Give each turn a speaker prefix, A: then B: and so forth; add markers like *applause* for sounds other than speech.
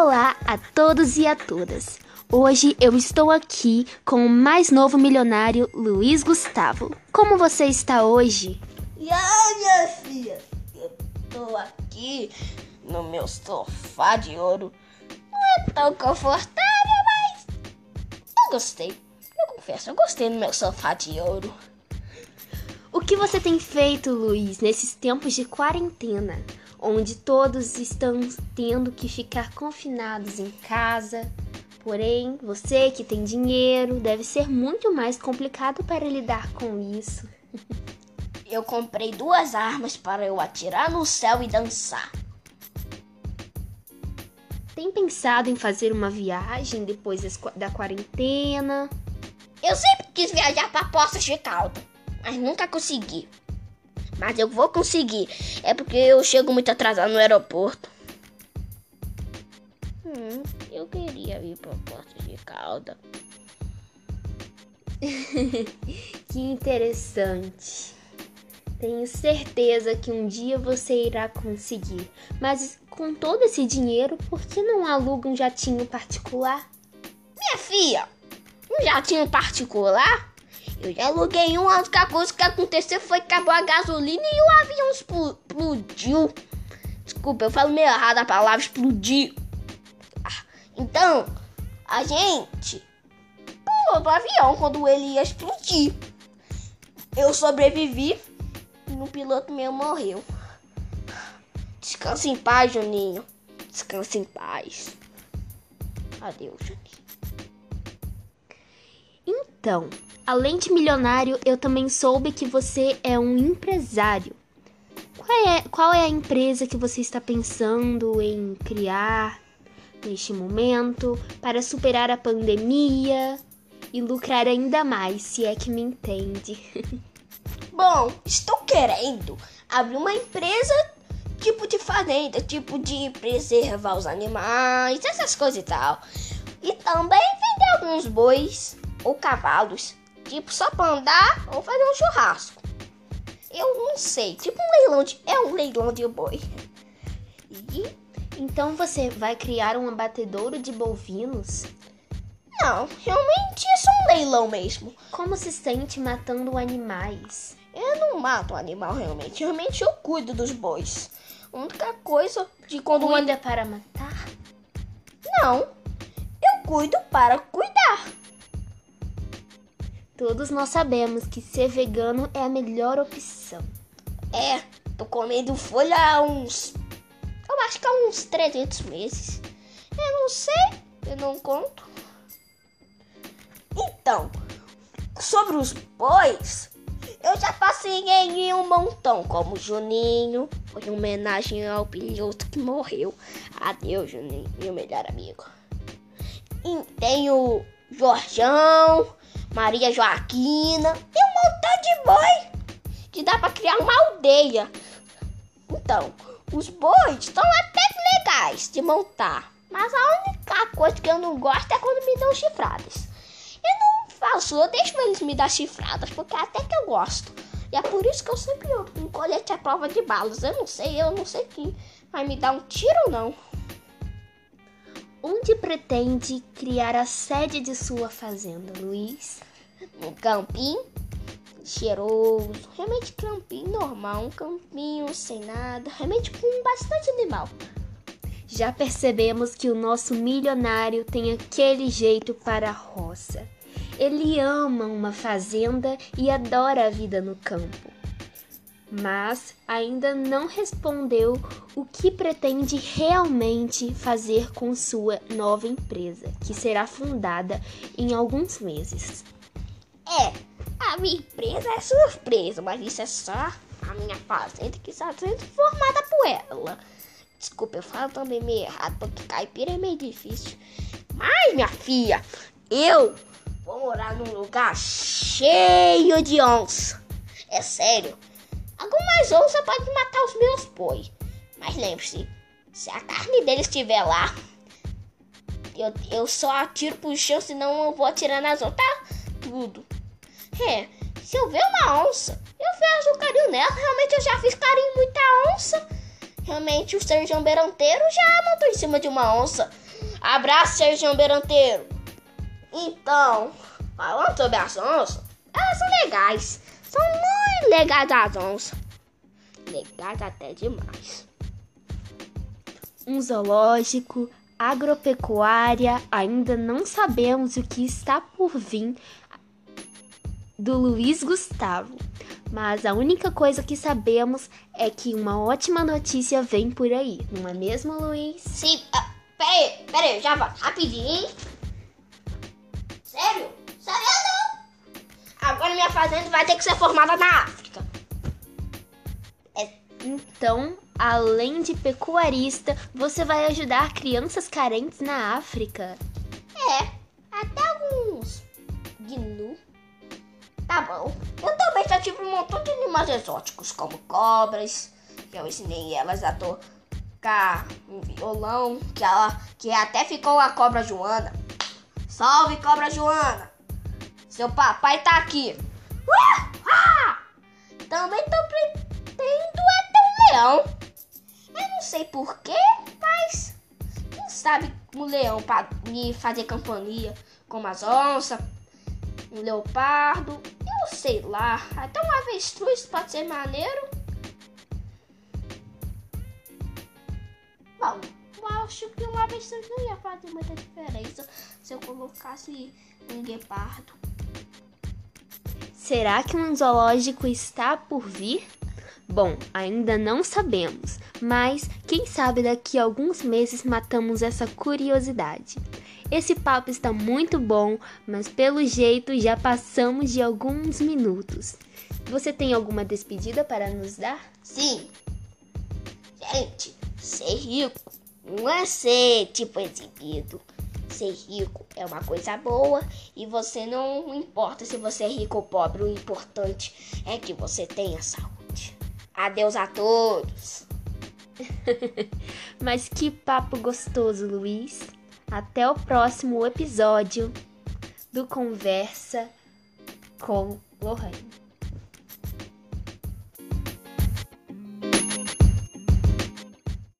A: Olá a todos e a todas. Hoje eu estou aqui com o mais novo milionário, Luiz Gustavo. Como você está hoje?
B: E aí, minha filha? Eu tô aqui no meu sofá de ouro. Não é tão confortável, mas eu gostei. Eu confesso, eu gostei do meu sofá de ouro.
A: O que você tem feito, Luiz, nesses tempos de quarentena, onde todos estão tendo que ficar confinados em casa? Porém, você que tem dinheiro, deve ser muito mais complicado para lidar com isso. *laughs*
B: Eu comprei duas armas para eu atirar no céu e dançar.
A: Tem pensado em fazer uma viagem depois da quarentena?
B: Eu sempre quis viajar para Poços de Calda, mas nunca consegui. Mas eu vou conseguir. É porque eu chego muito atrasado no aeroporto. Hum, eu queria ir para Poços de Calda. *laughs*
A: Que interessante. Tenho certeza que um dia você irá conseguir. Mas com todo esse dinheiro, por que não aluga um jatinho particular?
B: Minha filha, um jatinho particular? Eu já aluguei um, a única coisa que aconteceu foi que acabou a gasolina e o avião explo- explodiu. Desculpa, eu falo meio errado a palavra explodir. Ah, Então, a gente pulou do avião quando ele ia explodir. Eu sobrevivi e o piloto meu morreu. Descansa em paz, Juninho. Descansa em paz. Adeus, Juninho.
A: Então, além de milionário, eu também soube que você é um empresário. Qual é, qual é a empresa que você está pensando em criar neste momento para superar a pandemia e lucrar ainda mais, se é que me entende? *laughs*
B: Bom, estou querendo abrir uma empresa tipo de fazenda, tipo de preservar os animais, essas coisas e tal. E também vender alguns bois ou cavalos, tipo só pra andar ou fazer um churrasco. Eu não sei, tipo um leilão de. É um leilão de boi. E
A: Então você vai criar um abatedouro de bovinos?
B: não, realmente é só um leilão mesmo.
A: Como se sente matando animais?
B: Eu não mato animal realmente, realmente eu cuido dos bois. A única coisa de quando
A: Cuida para matar?
B: Não, eu cuido para cuidar.
A: Todos nós sabemos que ser vegano é a melhor opção.
B: É, tô comendo folha há uns. Eu acho que há uns 300 meses. Eu não sei, eu não conto. Então, sobre os bois, eu já passei em um montão, como Juninho. Foi em homenagem ao piloto que morreu. Adeus, Juninho, meu melhor amigo. E tem o Jorjão, Maria Joaquina. Tem um montão de boi que dá pra criar uma aldeia. Então, os bois estão até legais de montar. Mas a única coisa que eu não gosto é quando me dão chifradas. Eu não faço, eu deixo eles me dar chifradas, porque até que eu gosto. E é por isso que eu sempre ando com colete à prova de balas. Eu não sei, eu não sei quem vai me dar um tiro ou não.
A: Onde pretende criar a sede de sua fazenda, Luiz?
B: Um campinho cheiroso, realmente campinho normal, um campinho sem nada, realmente com bastante animal.
A: Já percebemos que o nosso milionário tem aquele jeito para a roça. Ele ama uma fazenda e adora a vida no campo. Mas ainda não respondeu o que pretende realmente fazer com sua nova empresa, que será fundada em alguns meses.
B: É, a minha empresa é surpresa, mas isso é só a minha fazenda que está sendo formada por ela. Desculpa, eu falo também meio errado, porque caipira é meio difícil. Mas, minha filha, eu vou morar num lugar cheio de onça. É sério. Algumas onças podem matar os meus boi. Mas lembre-se, se a carne deles estiver lá, eu, eu só atiro pro chão, senão eu vou atirar nas outras tudo. É, se eu ver uma onça, eu faço carinho nela. Realmente eu já fiz carinho muita onça. Realmente o Sérgio Beranteiro já montou em cima de uma onça. Abraço, Sérgio Beranteiro. Então, falando sobre as onças, elas são legais. Legais as onças. Legais até demais.
A: Um zoológico, agropecuária, ainda não sabemos o que está por vir do Luiz Gustavo. Mas a única coisa que sabemos é que uma ótima notícia vem por aí, não é mesmo, Luiz?
B: Sim, ah, peraí, peraí, já vai, rapidinho. Minha fazenda vai ter que ser formada na África.
A: É. Então, além de pecuarista, você vai ajudar crianças carentes na África.
B: É, até alguns gnu. Tá bom. Eu também já tive um montão de animais exóticos, como cobras, que eu ensinei elas a tocar um violão, que ela que até ficou a cobra Joana. Salve, cobra Joana! Seu papai tá aqui. Também tô pretendo até um leão. Eu não sei porquê, mas quem sabe um leão para me fazer companhia, como as onças, um leopardo, eu sei lá, até um avestruz pode ser maneiro. Bom, eu acho que um avestruz não ia fazer muita diferença se eu colocasse um guepardo.
A: Será que um zoológico está por vir? Bom, ainda não sabemos, mas quem sabe daqui a alguns meses matamos essa curiosidade. Esse papo está muito bom, mas pelo jeito já passamos de alguns minutos. Você tem alguma despedida para nos dar?
B: Sim. Gente, ser rico não é ser tipo exibido. Ser rico é uma coisa boa e você não importa se você é rico ou pobre, o importante é que você tenha saúde. Adeus a todos. *laughs*
A: Mas que papo gostoso, Luiz. Até o próximo episódio do Conversa com Lohane.